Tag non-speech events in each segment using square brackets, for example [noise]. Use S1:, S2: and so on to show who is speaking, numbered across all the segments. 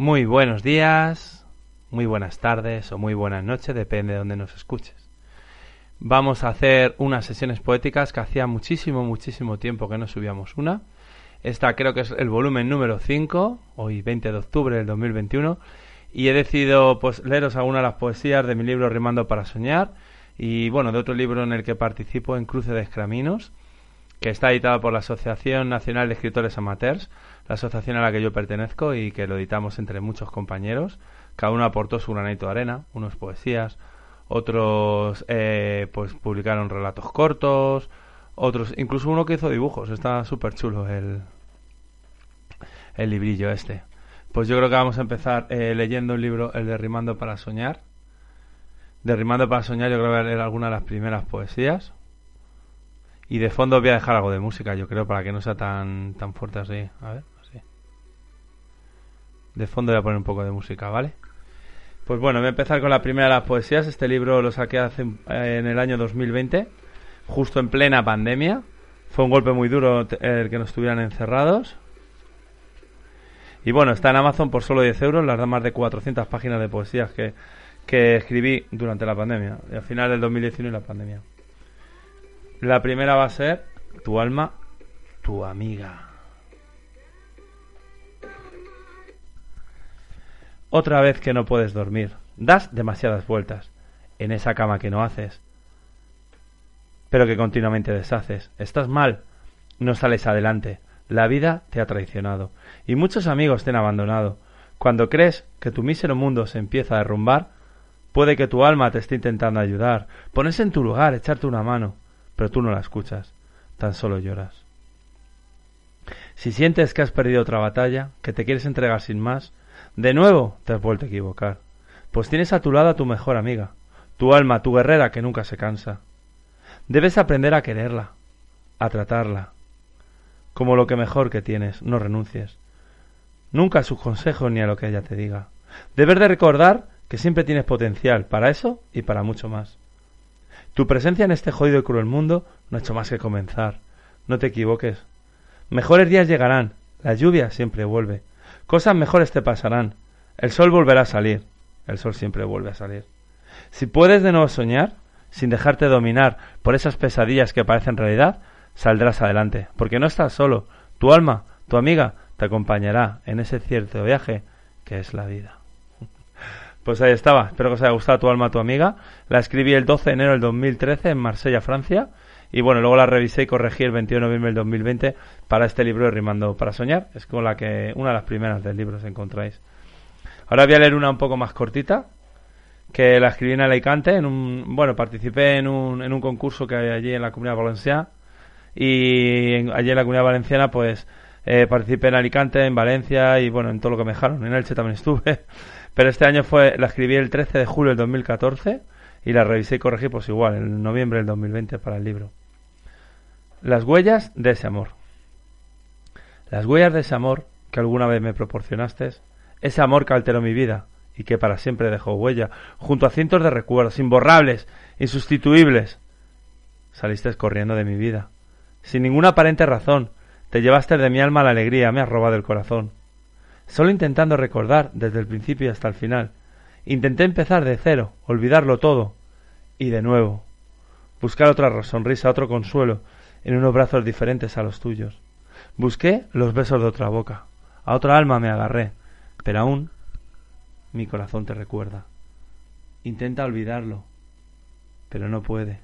S1: Muy buenos días, muy buenas tardes o muy buenas noches, depende de donde nos escuches. Vamos a hacer unas sesiones poéticas que hacía muchísimo, muchísimo tiempo que no subíamos una. Esta creo que es el volumen número 5, hoy 20 de octubre del 2021, y he decidido pues leeros algunas de las poesías de mi libro Rimando para Soñar y bueno, de otro libro en el que participo en Cruce de Escraminos, que está editado por la Asociación Nacional de Escritores Amateurs, la asociación a la que yo pertenezco y que lo editamos entre muchos compañeros. Cada uno aportó su granito de arena, unos poesías, otros eh, pues publicaron relatos cortos, otros, incluso uno que hizo dibujos, está súper chulo el, el librillo este. Pues yo creo que vamos a empezar eh, leyendo un libro, el de Rimando para Soñar. De Rimando para Soñar yo creo que voy a leer algunas de las primeras poesías. Y de fondo voy a dejar algo de música, yo creo, para que no sea tan, tan fuerte así. A ver. De fondo voy a poner un poco de música, ¿vale? Pues bueno, voy a empezar con la primera de las poesías. Este libro lo saqué hace, eh, en el año 2020, justo en plena pandemia. Fue un golpe muy duro el que nos estuvieran encerrados. Y bueno, está en Amazon por solo 10 euros, las da más de 400 páginas de poesías que, que escribí durante la pandemia, al final del 2019 y la pandemia. La primera va a ser Tu alma, tu amiga. Otra vez que no puedes dormir. Das demasiadas vueltas en esa cama que no haces, pero que continuamente deshaces. Estás mal, no sales adelante. La vida te ha traicionado y muchos amigos te han abandonado. Cuando crees que tu mísero mundo se empieza a derrumbar, puede que tu alma te esté intentando ayudar, ponerse en tu lugar, echarte una mano, pero tú no la escuchas, tan solo lloras. Si sientes que has perdido otra batalla, que te quieres entregar sin más, de nuevo te has vuelto a equivocar, pues tienes a tu lado a tu mejor amiga, tu alma, tu guerrera que nunca se cansa. Debes aprender a quererla, a tratarla, como lo que mejor que tienes, no renuncies. Nunca a sus consejos ni a lo que ella te diga. Debes de recordar que siempre tienes potencial para eso y para mucho más. Tu presencia en este jodido y cruel mundo no ha hecho más que comenzar. No te equivoques. Mejores días llegarán. La lluvia siempre vuelve. Cosas mejores te pasarán. El sol volverá a salir. El sol siempre vuelve a salir. Si puedes de nuevo soñar, sin dejarte dominar por esas pesadillas que parecen realidad, saldrás adelante, porque no estás solo. Tu alma, tu amiga, te acompañará en ese cierto viaje que es la vida. [laughs] Pues ahí estaba, espero que os haya gustado tu alma, tu amiga. La escribí el 12 de enero del 2013 en Marsella, Francia. Y bueno, luego la revisé y corregí el 21 de noviembre del 2020 para este libro de Rimando para Soñar. Es con la que una de las primeras del libro os encontráis. Ahora voy a leer una un poco más cortita, que la escribí en Alicante. En un, bueno, participé en un, en un concurso que hay allí en la Comunidad Valenciana. Y allí en la Comunidad Valenciana, pues eh, participé en Alicante, en Valencia y bueno, en todo lo que me dejaron. En Elche también [laughs] estuve. Pero este año fue, la escribí el 13 de julio del 2014 y la revisé y corregí pues igual, en noviembre del 2020 para el libro. Las huellas de ese amor. Las huellas de ese amor que alguna vez me proporcionaste, ese amor que alteró mi vida y que para siempre dejó huella, junto a cientos de recuerdos imborrables, insustituibles. Saliste corriendo de mi vida, sin ninguna aparente razón, te llevaste de mi alma la alegría, me has robado el corazón. Solo intentando recordar desde el principio hasta el final. Intenté empezar de cero, olvidarlo todo. Y de nuevo. Buscar otra sonrisa, otro consuelo, en unos brazos diferentes a los tuyos. Busqué los besos de otra boca. A otra alma me agarré. Pero aún mi corazón te recuerda. Intenta olvidarlo. Pero no puede.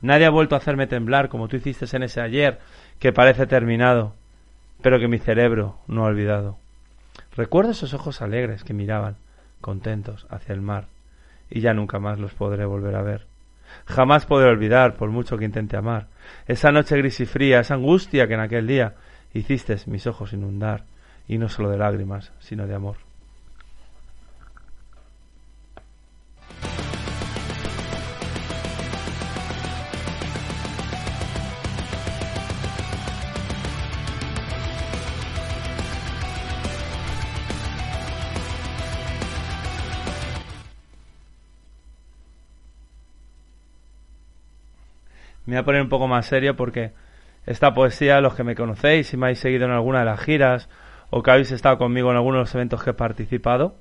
S1: Nadie ha vuelto a hacerme temblar como tú hiciste en ese ayer que parece terminado, pero que mi cerebro no ha olvidado. Recuerdo esos ojos alegres que miraban, contentos, hacia el mar, y ya nunca más los podré volver a ver. Jamás podré olvidar, por mucho que intente amar, esa noche gris y fría, esa angustia que en aquel día hiciste mis ojos inundar, y no solo de lágrimas, sino de amor. Me voy a poner un poco más serio porque esta poesía, los que me conocéis, si me habéis seguido en alguna de las giras o que habéis estado conmigo en algunos de los eventos que he participado.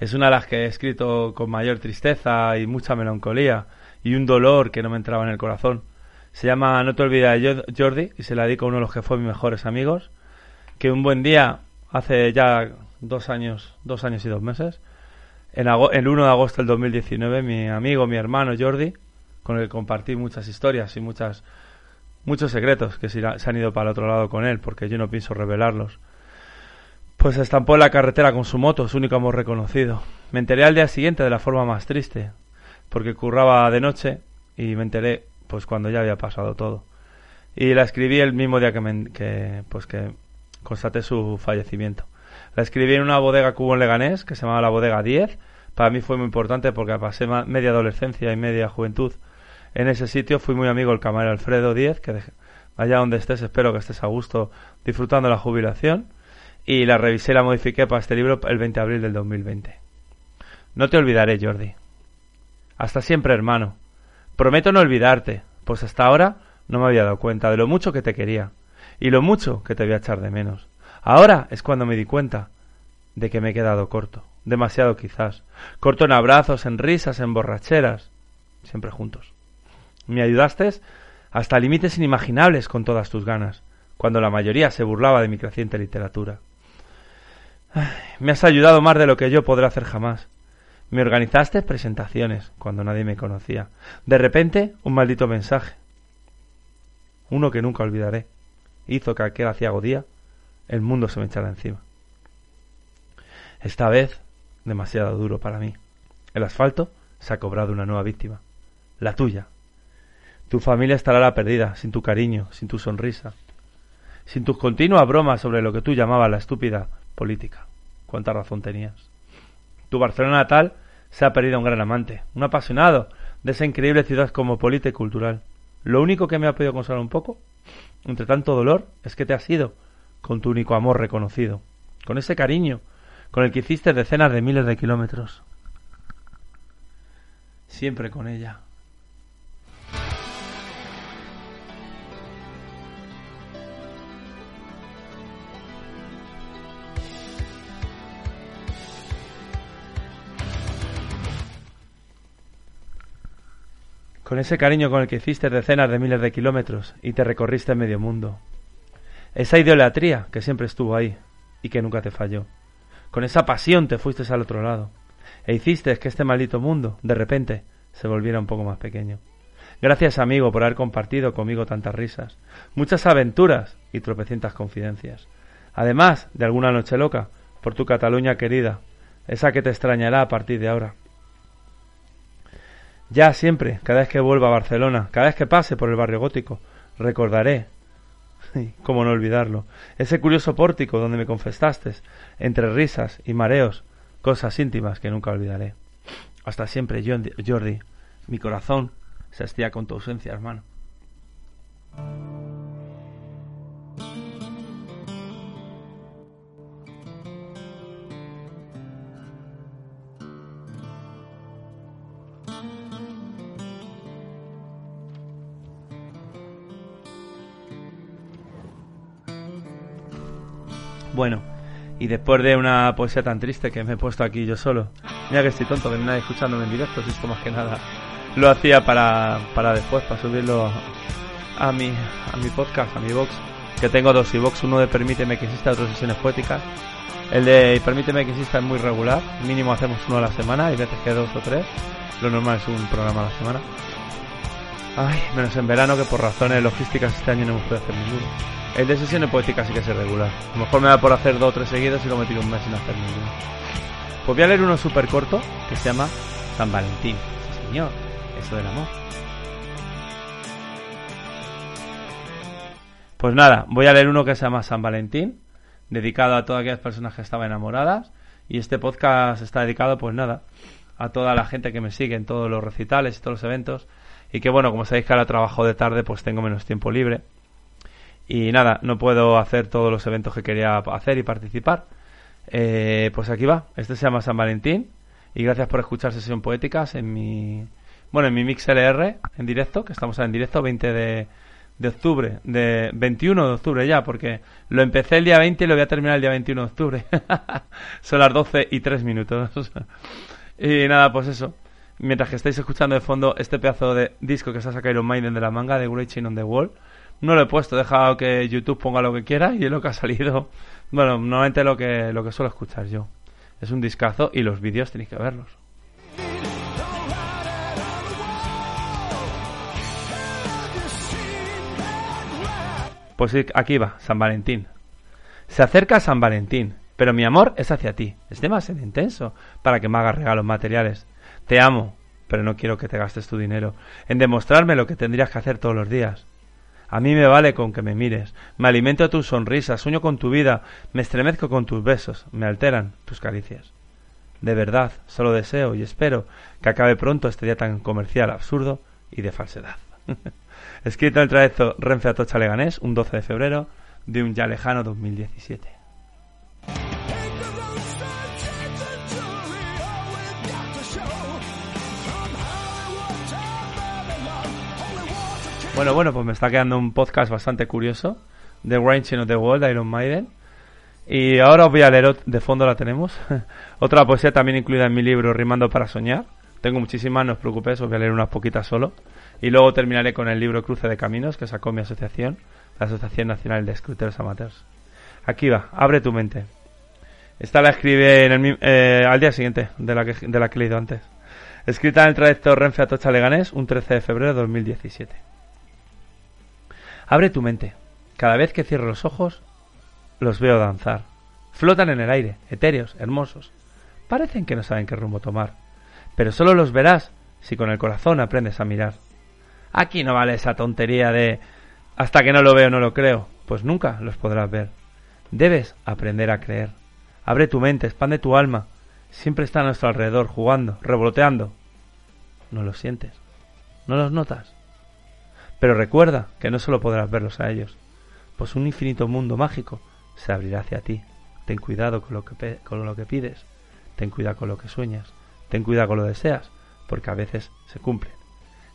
S1: Es una de las que he escrito con mayor tristeza y mucha melancolía y un dolor que no me entraba en el corazón. Se llama No te olvides de Jordi y se la dedico a uno de los que fue mis mejores amigos, que un buen día, hace ya dos años, dos años y dos meses, en el 1 de agosto del 2019, mi amigo, mi hermano Jordi, con el que compartí muchas historias y muchas, muchos secretos que se han ido para el otro lado con él, porque yo no pienso revelarlos, pues se estampó en la carretera con su moto, su único amor reconocido. Me enteré al día siguiente de la forma más triste, porque curraba de noche y me enteré pues cuando ya había pasado todo. Y la escribí el mismo día que, me, que pues que constaté su fallecimiento. La escribí en una bodega cubo en Leganés que se llamaba la bodega 10. Para mí fue muy importante porque pasé media adolescencia y media juventud en ese sitio. Fui muy amigo del camarero Alfredo 10, que allá donde estés espero que estés a gusto disfrutando la jubilación. Y la revisé y la modifiqué para este libro el 20 de abril del 2020. No te olvidaré, Jordi. Hasta siempre, hermano. Prometo no olvidarte, pues hasta ahora no me había dado cuenta de lo mucho que te quería y lo mucho que te voy a echar de menos. Ahora es cuando me di cuenta de que me he quedado corto, demasiado quizás, corto en abrazos, en risas, en borracheras, siempre juntos. Me ayudaste hasta límites inimaginables con todas tus ganas, cuando la mayoría se burlaba de mi creciente literatura. me has ayudado más de lo que yo podré hacer jamás. Me organizaste presentaciones cuando nadie me conocía. De repente, un maldito mensaje. Uno que nunca olvidaré. Hizo que aquel aciago día el mundo se me echara encima. Esta vez, demasiado duro para mí. El asfalto se ha cobrado una nueva víctima. La tuya. Tu familia estará la perdida, sin tu cariño, sin tu sonrisa, sin tus continuas bromas sobre lo que tú llamabas la estúpida política. ¿Cuánta razón tenías? Tu Barcelona natal se ha perdido un gran amante, un apasionado de esa increíble ciudad cosmopolita y cultural. Lo único que me ha podido consolar un poco, entre tanto dolor, es que te has ido con tu único amor reconocido, con ese cariño con el que hiciste decenas de miles de kilómetros. Siempre con ella. Con ese cariño con el que hiciste decenas de miles de kilómetros y te recorriste medio mundo. Esa idolatría que siempre estuvo ahí y que nunca te falló. Con esa pasión te fuiste al otro lado e hiciste que este maldito mundo, de repente, se volviera un poco más pequeño. Gracias, amigo, por haber compartido conmigo tantas risas, muchas aventuras y tropecientas confidencias. Además de alguna noche loca por tu Cataluña querida, esa que te extrañará a partir de ahora. Ya siempre, cada vez que vuelva a Barcelona, cada vez que pase por el barrio gótico, recordaré, [laughs] cómo no olvidarlo, ese curioso pórtico donde me confesaste, entre risas y mareos, cosas íntimas que nunca olvidaré. Hasta siempre, Jordi, mi corazón se hastía con tu ausencia, hermano. Bueno, y después de una poesía tan triste que me he puesto aquí yo solo, mira que estoy tonto, que escuchándome en directo, si esto más que nada lo hacía para, para después, para subirlo a mi, a mi podcast, a mi box, que tengo dos box uno de Permíteme que exista, otras sesiones poéticas. El de Permíteme que exista es muy regular, mínimo hacemos uno a la semana, y veces que dos o tres, lo normal es un programa a la semana. Ay, menos en verano que por razones logísticas este año no hemos podido hacer ninguno. El de sesiones poéticas sí que es regular. A lo mejor me da por hacer dos o tres seguidos y lo me tiro un mes sin hacer ninguno. Pues voy a leer uno súper corto que se llama San Valentín. Sí, señor, eso del amor. Pues nada, voy a leer uno que se llama San Valentín, dedicado a todas aquellas personas que estaban enamoradas. Y este podcast está dedicado, pues nada, a toda la gente que me sigue en todos los recitales y todos los eventos. Y que bueno, como sabéis que ahora trabajo de tarde, pues tengo menos tiempo libre. Y nada, no puedo hacer todos los eventos que quería hacer y participar. Eh, pues aquí va. Este se llama San Valentín. Y gracias por escuchar Sesión Poéticas en mi. Bueno, en mi Mix LR en directo, que estamos en directo, 20 de, de octubre, de 21 de octubre ya, porque lo empecé el día 20 y lo voy a terminar el día 21 de octubre. [laughs] Son las 12 y 3 minutos. [laughs] y nada, pues eso. Mientras que estáis escuchando de fondo este pedazo de disco que se ha sacado Iron Maiden de la manga de Great Chain on the Wall, no lo he puesto, he dejado que YouTube ponga lo que quiera y es lo que ha salido. Bueno, normalmente lo que, lo que suelo escuchar yo. Es un discazo y los vídeos tenéis que verlos. Pues aquí va, San Valentín. Se acerca San Valentín, pero mi amor es hacia ti. Es demasiado intenso para que me hagas regalos materiales. Te amo, pero no quiero que te gastes tu dinero en demostrarme lo que tendrías que hacer todos los días. A mí me vale con que me mires, me alimento tus sonrisas, sueño con tu vida, me estremezco con tus besos, me alteran tus caricias. De verdad, solo deseo y espero que acabe pronto este día tan comercial, absurdo y de falsedad. [laughs] Escrito en el trayecto Renfe a Tocha Leganés, un 12 de febrero de un ya lejano 2017. Bueno, bueno, pues me está quedando un podcast bastante curioso. The Ranching of the World, Iron Maiden. Y ahora os voy a leer, de fondo la tenemos, [laughs] otra poesía también incluida en mi libro Rimando para Soñar. Tengo muchísimas, no os preocupéis, os voy a leer unas poquitas solo. Y luego terminaré con el libro Cruce de Caminos que sacó mi asociación, la Asociación Nacional de Escritores Amateurs. Aquí va, abre tu mente. Esta la escribe en el, eh, al día siguiente de la, que, de la que he leído antes. Escrita en el trayecto Renfe a Tocha Leganés, un 13 de febrero de 2017. Abre tu mente. Cada vez que cierro los ojos, los veo danzar. Flotan en el aire, etéreos, hermosos. Parecen que no saben qué rumbo tomar. Pero solo los verás si con el corazón aprendes a mirar. Aquí no vale esa tontería de hasta que no lo veo no lo creo, pues nunca los podrás ver. Debes aprender a creer. Abre tu mente, expande tu alma. Siempre está a nuestro alrededor, jugando, revoloteando. No los sientes, no los notas. Pero recuerda que no solo podrás verlos a ellos, pues un infinito mundo mágico se abrirá hacia ti. Ten cuidado con lo que, con lo que pides, ten cuidado con lo que sueñas, ten cuidado con lo que deseas, porque a veces se cumplen.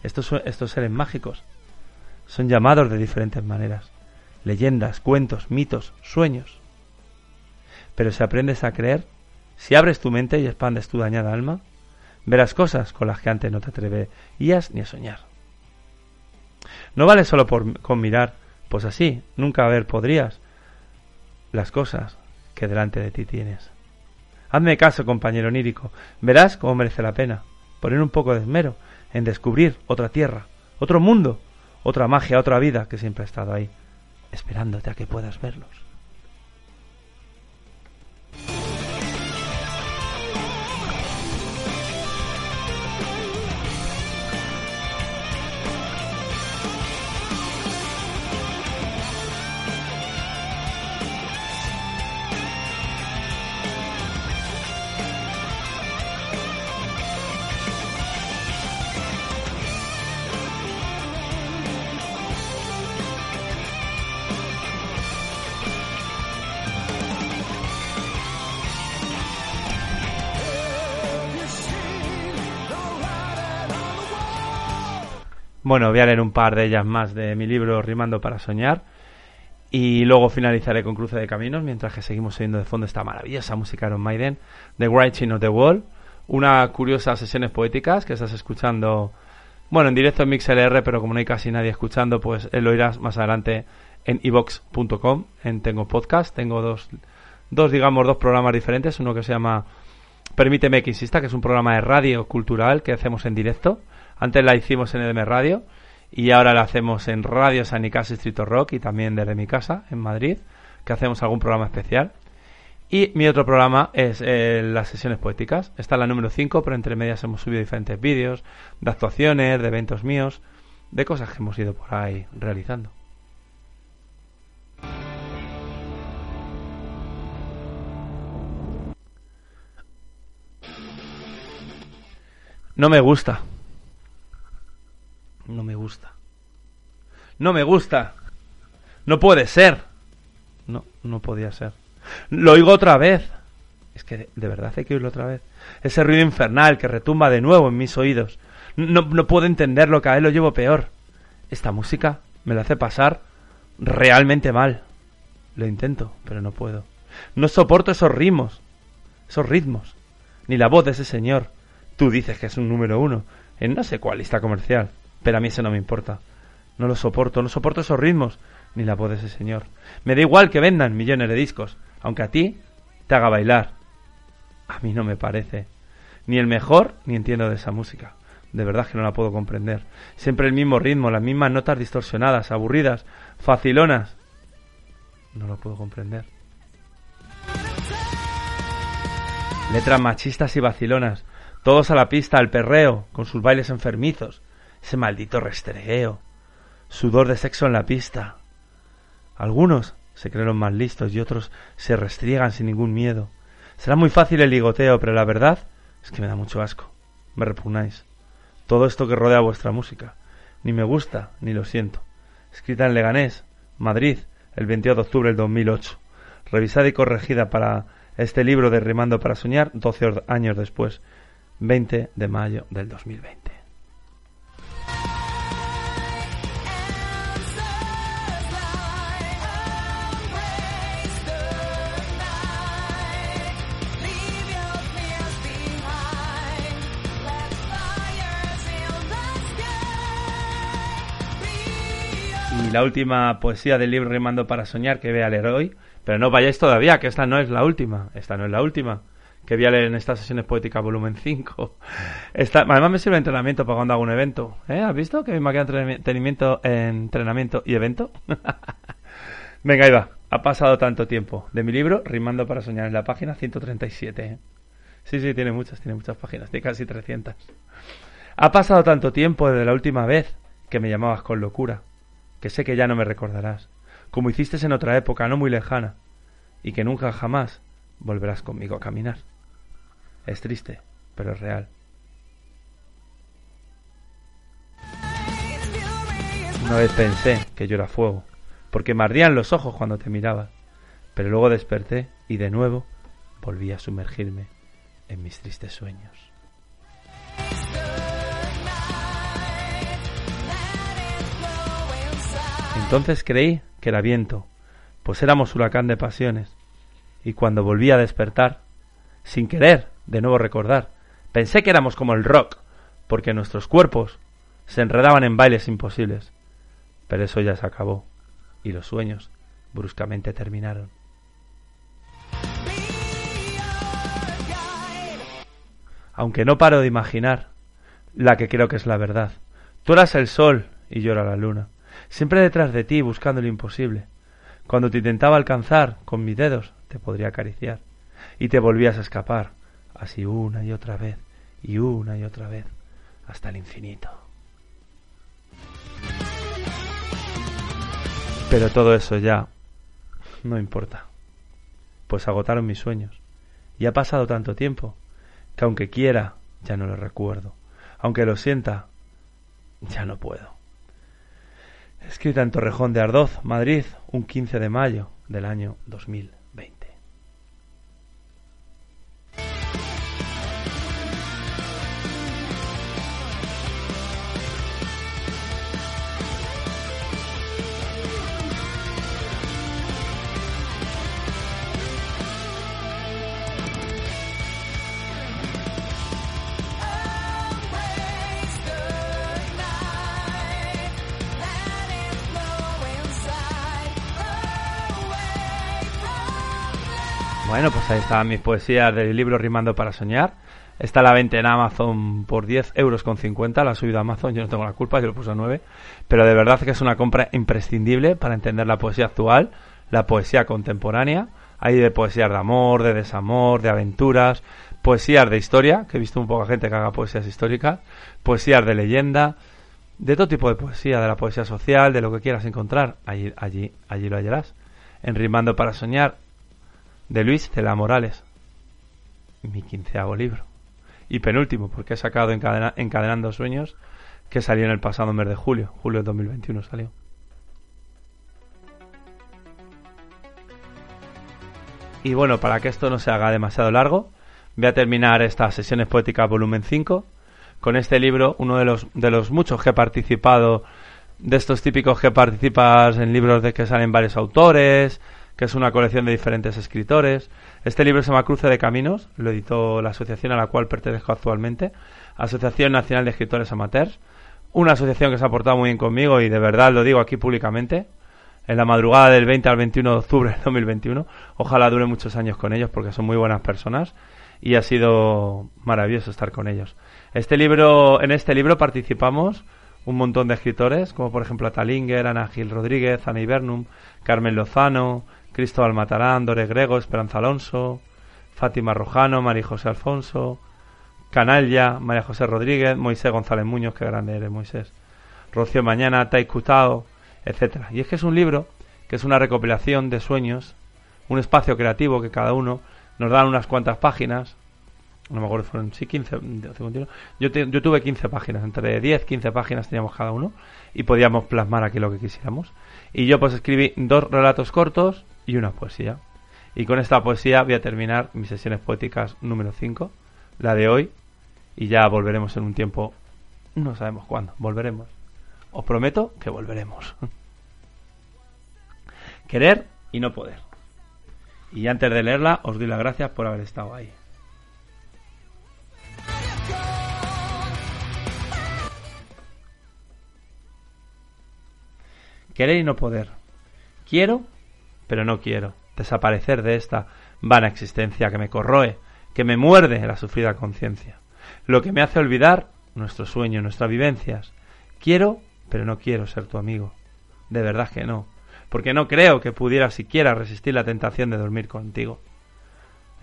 S1: Estos, estos seres mágicos son llamados de diferentes maneras, leyendas, cuentos, mitos, sueños. Pero si aprendes a creer, si abres tu mente y expandes tu dañada alma, verás cosas con las que antes no te atreverías ni a soñar. No vale solo por, con mirar, pues así nunca ver podrías las cosas que delante de ti tienes. Hazme caso, compañero onírico, verás cómo merece la pena poner un poco de esmero en descubrir otra tierra, otro mundo, otra magia, otra vida que siempre ha estado ahí, esperándote a que puedas verlos. Bueno, voy a leer un par de ellas más de mi libro Rimando para Soñar. Y luego finalizaré con Cruce de Caminos, mientras que seguimos oyendo de fondo esta maravillosa música de Iron Maiden, The Writing of the Wall. Una curiosa sesiones poéticas que estás escuchando, bueno, en directo en MixLR, pero como no hay casi nadie escuchando, pues lo oirás más adelante en evox.com, en Tengo Podcast. Tengo dos, dos, digamos, dos programas diferentes. Uno que se llama Permíteme que insista, que es un programa de radio cultural que hacemos en directo antes la hicimos en EDM Radio y ahora la hacemos en Radio San Nicasio Distrito Rock y también desde mi casa en Madrid, que hacemos algún programa especial. Y mi otro programa es eh, las sesiones poéticas. Esta es la número 5, pero entre medias hemos subido diferentes vídeos de actuaciones, de eventos míos, de cosas que hemos ido por ahí realizando. No me gusta. No me gusta. No me gusta. No puede ser. No, no podía ser. Lo oigo otra vez. Es que de, verdad hay que oírlo otra vez. Ese ruido infernal que retumba de nuevo en mis oídos. No, no puedo entenderlo, cada vez lo llevo peor. Esta música Me lo hace pasar realmente mal. Lo intento, pero no puedo. No soporto esos ritmos, esos ritmos, ni la voz de ese señor. Tú dices que es un número uno en no sé cuál lista comercial, pero a mí eso no me importa. No lo soporto, no soporto esos ritmos, ni la voz de ese señor. Me da igual que vendan millones de discos, aunque a ti te haga bailar. A mí no me parece. Ni el mejor, ni entiendo de esa música. De verdad que no la puedo comprender. Siempre el mismo ritmo, las mismas notas distorsionadas, aburridas, facilonas. No lo puedo comprender. Letras machistas y vacilonas. Todos a la pista, al perreo, con sus bailes enfermizos. Ese maldito restregueo. Sudor de sexo en la pista. Algunos se creen más listos y otros se restriegan sin ningún miedo. Será muy fácil el ligoteo, pero la verdad es que me da mucho asco. Me repugnáis. Todo esto que rodea vuestra música. Ni me gusta, ni lo siento. Escrita en Leganés, Madrid, el 22 de octubre del 2008. Revisada y corregida para este libro de Rimando para Soñar 12 años después, 20 de mayo del 2020. Y la última poesía del libro Rimando para Soñar que voy a leer hoy, pero no vayáis todavía, que esta no es la última, esta no es la última, que voy a leer en estas sesiones poéticas volumen 5. [laughs] Esta, además me sirve de entrenamiento para cuando hago un evento. ¿Eh? ¿Has visto que me queda entrenamiento, entrenamiento y evento? [laughs] Venga, ahí va. Ha pasado tanto tiempo de mi libro Rimando para Soñar en la página 137. ¿eh? Sí, sí, tiene muchas, tiene muchas páginas, tiene casi 300. Ha pasado tanto tiempo desde la última vez que me llamabas con locura que sé que ya no me recordarás, como hiciste en otra época no muy lejana, y que nunca jamás volverás conmigo a caminar. Es triste, pero es real. Una vez pensé que yo era fuego, porque me ardían los ojos cuando te miraba, pero luego desperté y de nuevo volví a sumergirme en mis tristes sueños. Entonces creí que era viento, pues éramos huracán de pasiones, y cuando volví a despertar, sin querer de nuevo recordar, pensé que éramos como el rock, porque nuestros cuerpos se enredaban en bailes imposibles. Pero eso ya se acabó, y los sueños bruscamente terminaron. Aunque no paro de imaginar la que creo que es la verdad. Tú eras el sol y yo era la luna siempre detrás de ti buscando lo imposible. Cuando te intentaba alcanzar con mis dedos, te podría acariciar. Y te volvías a escapar, así una y otra vez, y una y otra vez, hasta el infinito. Pero todo eso ya no importa, pues agotaron mis sueños. Y ha pasado tanto tiempo que aunque quiera, ya no lo recuerdo. Aunque lo sienta, ya no puedo escrita en Torrejón de Ardoz, Madrid, un 15 de mayo del año 2000. Ahí están mis poesías del libro Rimando para Soñar. Está a la venta en Amazon por 10 euros con 50. La ha subido a Amazon, yo no tengo la culpa, yo lo puse a 9. Pero de verdad que es una compra imprescindible para entender la poesía actual, la poesía contemporánea. Hay de poesías de amor, de desamor, de aventuras, poesías de historia, que he visto un poco gente que haga poesías históricas, poesías de leyenda, de todo tipo de poesía, de la poesía social, de lo que quieras encontrar, allí, allí, allí lo hallarás. En Rimando para Soñar de Luis Cela Morales, mi quinceavo libro. Y penúltimo, porque he sacado Encadenando Sueños, que salió en el pasado mes de julio, julio de 2021 salió. Y bueno, para que esto no se haga demasiado largo, voy a terminar estas sesiones poéticas volumen 5 con este libro, uno de los, de los muchos que he participado de estos típicos que participas en libros de que salen varios autores, que es una colección de diferentes escritores. Este libro se llama Cruce de Caminos, lo editó la asociación a la cual pertenezco actualmente, Asociación Nacional de Escritores Amateurs, una asociación que se ha portado muy bien conmigo y de verdad lo digo aquí públicamente, en la madrugada del 20 al 21 de octubre del 2021. Ojalá dure muchos años con ellos porque son muy buenas personas y ha sido maravilloso estar con ellos. Este libro, en este libro participamos un montón de escritores, como por ejemplo Atalinger, Ana Gil Rodríguez, Ana Ibernum, Carmen Lozano, Cristóbal Matarán, Dore Grego, Esperanza Alonso, Fátima Rojano, María José Alfonso, Canalla, María José Rodríguez, Moisés González Muñoz, que grande eres Moisés, Rocío Mañana, Tai Cutao, etcétera. Y es que es un libro que es una recopilación de sueños, un espacio creativo que cada uno nos da unas cuantas páginas, no me acuerdo, fueron sí 15, yo, yo tuve 15 páginas, entre 10, 15 páginas teníamos cada uno y podíamos plasmar aquí lo que quisiéramos. Y yo pues escribí dos relatos cortos y una poesía. Y con esta poesía voy a terminar mis sesiones poéticas número 5, la de hoy, y ya volveremos en un tiempo, no sabemos cuándo, volveremos. Os prometo que volveremos. [laughs] Querer y no poder. Y antes de leerla, os doy las gracias por haber estado ahí. Querer y no poder. Quiero, pero no quiero. Desaparecer de esta vana existencia que me corroe, que me muerde la sufrida conciencia. Lo que me hace olvidar nuestro sueño, nuestras vivencias. Quiero, pero no quiero ser tu amigo. De verdad que no. Porque no creo que pudiera siquiera resistir la tentación de dormir contigo.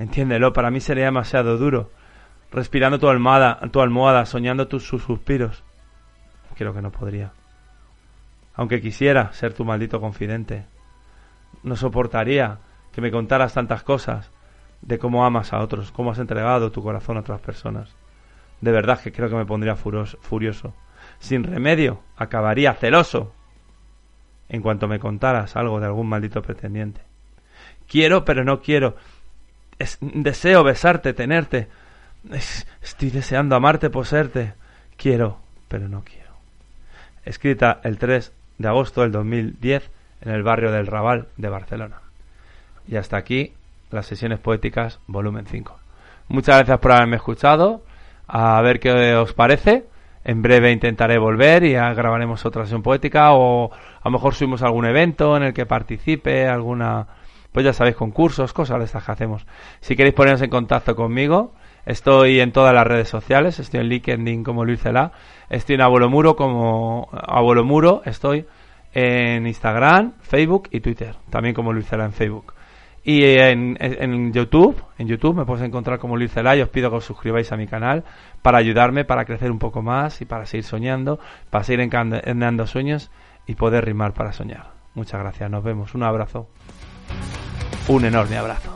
S1: Entiéndelo, para mí sería demasiado duro. Respirando tu almohada, tu almohada, soñando tus suspiros. Creo que no podría. Aunque quisiera ser tu maldito confidente. No soportaría que me contaras tantas cosas de cómo amas a otros, cómo has entregado tu corazón a otras personas. De verdad que creo que me pondría furioso sin remedio, acabaría celoso en cuanto me contaras algo de algún maldito pretendiente. Quiero, pero no quiero. deseo besarte, tenerte. estoy deseando amarte, poseerte. Quiero, pero no quiero. Escrita el 3 de agosto del 2010 en el barrio del Raval de Barcelona. Y hasta aquí las sesiones poéticas volumen 5. Muchas gracias por haberme escuchado. A ver qué os parece en breve intentaré volver y grabaremos otra sesión poética o a lo mejor subimos algún evento en el que participe, alguna, pues ya sabéis, concursos, cosas de estas que hacemos. Si queréis poneros en contacto conmigo, estoy en todas las redes sociales, estoy en LinkedIn como Luis estoy en Abuelo Muro como Abuelo Muro, estoy en Instagram, Facebook y Twitter, también como Luis Cela en Facebook. Y en, en, YouTube, en YouTube me puedes encontrar como Luis Celay. Os pido que os suscribáis a mi canal para ayudarme, para crecer un poco más y para seguir soñando, para seguir encadenando sueños y poder rimar para soñar. Muchas gracias, nos vemos. Un abrazo. Un enorme abrazo.